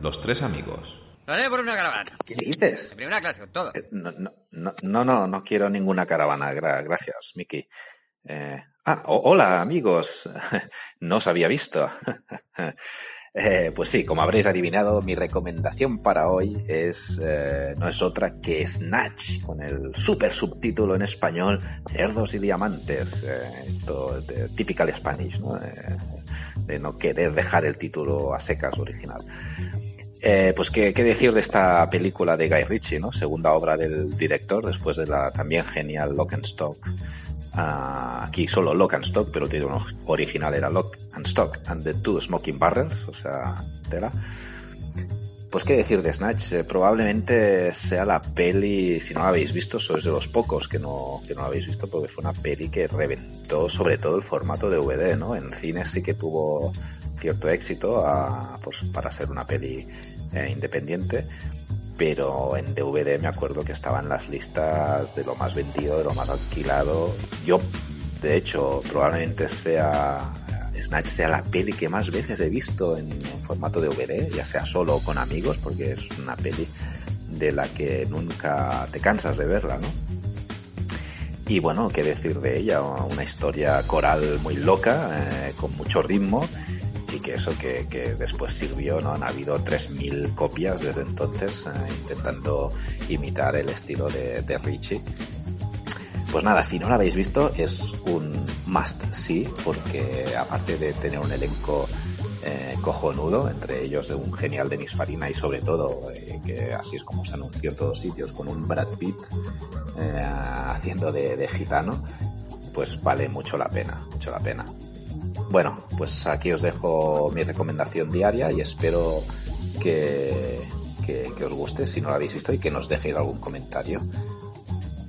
Los Tres Amigos. Lo haré por una caravana. ¿Qué dices? En primera clase, con todo. Eh, No, no, no, no, no, no quiero ninguna caravana. Gra- gracias, Mickey. Eh, ah, ho- hola, amigos. No os había visto. Eh, pues sí, como habréis adivinado, mi recomendación para hoy es eh, no es otra que Snatch, con el super subtítulo en español Cerdos y Diamantes. Eh, esto de typical Spanish, ¿no? Eh, de no querer dejar el título a secas original. Eh, pues qué, decir de esta película de Guy Ritchie, ¿no? Segunda obra del director, después de la también genial Lock and Stock. Ah, aquí solo Lock and Stock, pero el título original era Lock and Stock and the Two Smoking Barrels, o sea, tela. Pues qué decir de Snatch, Eh, probablemente sea la peli, si no la habéis visto, sois de los pocos que no, que no la habéis visto, porque fue una peli que reventó sobre todo el formato de DVD, ¿no? En cine sí que tuvo cierto éxito a- pues, para ser una peli eh, independiente, pero en DVD me acuerdo que estaba en las listas de lo más vendido, de lo más alquilado. Yo, de hecho, probablemente sea Snatch sea la peli que más veces he visto en, formato DVD, ya sea solo o con amigos, porque es una peli de la que nunca te cansas de verla, ¿no? Y bueno, qué decir de ella, una historia coral muy loca, eh, con mucho ritmo, y que eso que, que después sirvió, ¿no? Han habido 3.000 copias desde entonces, eh, intentando imitar el estilo de, de Richie. Pues nada, si no la habéis visto, es un must sí, porque aparte de tener un elenco eh, cojonudo, entre ellos un genial Denis Farina y sobre todo, eh, que así es como se anunció en todos sitios, con un Brad Pitt haciendo de, de gitano, pues vale mucho la pena, mucho la pena. Bueno, pues aquí os dejo mi recomendación diaria y espero que, que, que os guste si no la habéis visto y que nos dejéis algún comentario.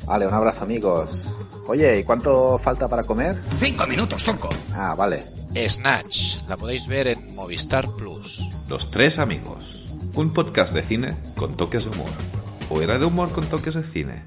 Vale, un abrazo amigos. Oye, ¿y cuánto falta para comer? Cinco minutos, tronco. Ah, vale. Snatch, la podéis ver en Movistar Plus. Los Tres Amigos. Un podcast de cine con toques de humor. O era de humor con toques de cine.